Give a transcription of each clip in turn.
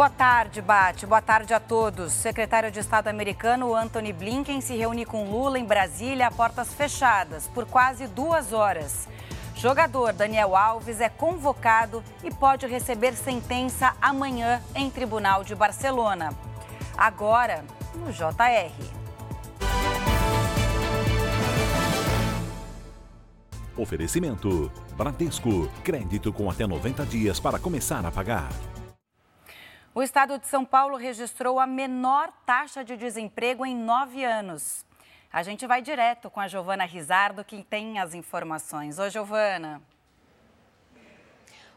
Boa tarde, Bate. Boa tarde a todos. Secretário de Estado americano Anthony Blinken se reúne com Lula em Brasília a portas fechadas por quase duas horas. Jogador Daniel Alves é convocado e pode receber sentença amanhã em tribunal de Barcelona. Agora, no JR. Oferecimento: Bradesco. Crédito com até 90 dias para começar a pagar. O estado de São Paulo registrou a menor taxa de desemprego em nove anos. A gente vai direto com a Giovana Rizardo, que tem as informações. Oi, Giovana.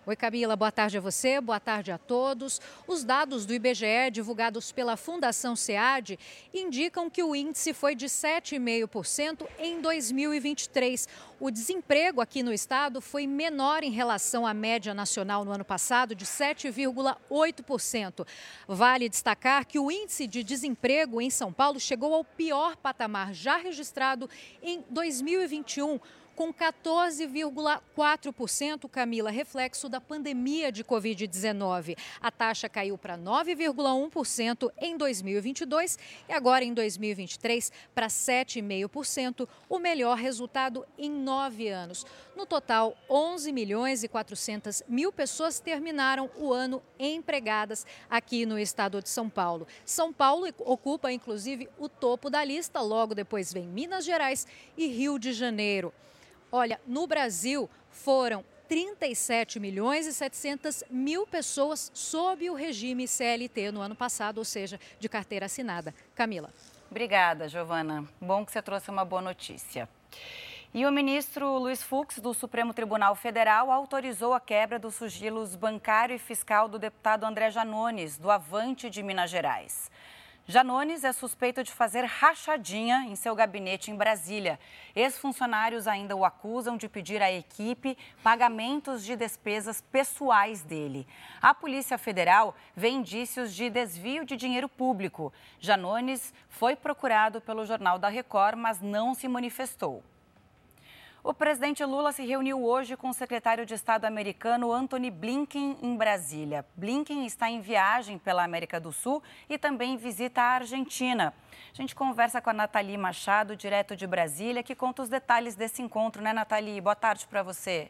Oi, Camila, boa tarde a você, boa tarde a todos. Os dados do IBGE divulgados pela Fundação SEAD indicam que o índice foi de 7,5% em 2023. O desemprego aqui no estado foi menor em relação à média nacional no ano passado, de 7,8%. Vale destacar que o índice de desemprego em São Paulo chegou ao pior patamar já registrado em 2021 com 14,4%, Camila, reflexo da pandemia de Covid-19. A taxa caiu para 9,1% em 2022 e agora em 2023 para 7,5%, o melhor resultado em nove anos. No total, 11 milhões e 400 mil pessoas terminaram o ano empregadas aqui no estado de São Paulo. São Paulo ocupa, inclusive, o topo da lista, logo depois vem Minas Gerais e Rio de Janeiro. Olha, no Brasil foram 37 milhões e 700 mil pessoas sob o regime CLT no ano passado, ou seja, de carteira assinada. Camila. Obrigada, Giovana. Bom que você trouxe uma boa notícia. E o ministro Luiz Fux, do Supremo Tribunal Federal, autorizou a quebra dos sigilos bancário e fiscal do deputado André Janones, do Avante de Minas Gerais. Janones é suspeito de fazer rachadinha em seu gabinete em Brasília. Ex-funcionários ainda o acusam de pedir à equipe pagamentos de despesas pessoais dele. A Polícia Federal vê indícios de desvio de dinheiro público. Janones foi procurado pelo Jornal da Record, mas não se manifestou. O presidente Lula se reuniu hoje com o secretário de Estado americano Anthony Blinken em Brasília. Blinken está em viagem pela América do Sul e também visita a Argentina. A gente conversa com a Nathalie Machado, direto de Brasília, que conta os detalhes desse encontro, né, Nathalie? Boa tarde para você.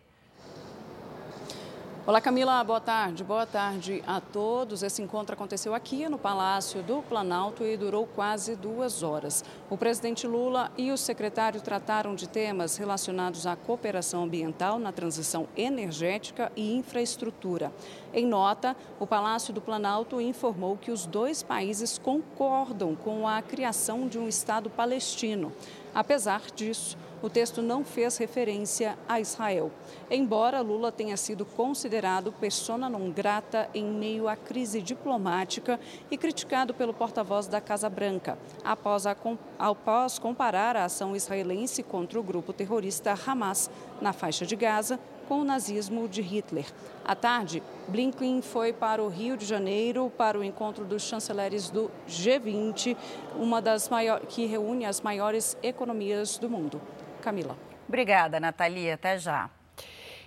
Olá, Camila. Boa tarde. Boa tarde a todos. Esse encontro aconteceu aqui no Palácio do Planalto e durou quase duas horas. O presidente Lula e o secretário trataram de temas relacionados à cooperação ambiental na transição energética e infraestrutura. Em nota, o Palácio do Planalto informou que os dois países concordam com a criação de um Estado palestino. Apesar disso, o texto não fez referência a Israel, embora Lula tenha sido considerado persona non grata em meio à crise diplomática e criticado pelo porta-voz da Casa Branca, após, a, após comparar a ação israelense contra o grupo terrorista Hamas na faixa de Gaza com o nazismo de Hitler. À tarde, Blinken foi para o Rio de Janeiro para o encontro dos chanceleres do G20, uma das maiores que reúne as maiores economias do mundo. Camila. Obrigada, Natalia. Até já.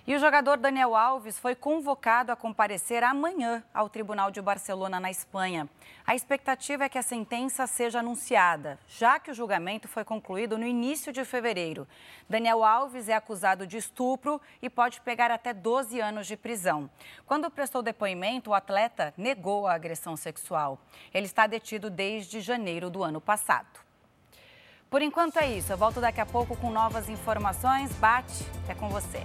E o jogador Daniel Alves foi convocado a comparecer amanhã ao Tribunal de Barcelona, na Espanha. A expectativa é que a sentença seja anunciada, já que o julgamento foi concluído no início de fevereiro. Daniel Alves é acusado de estupro e pode pegar até 12 anos de prisão. Quando prestou depoimento, o atleta negou a agressão sexual. Ele está detido desde janeiro do ano passado. Por enquanto é isso. Eu volto daqui a pouco com novas informações. Bate, é com você.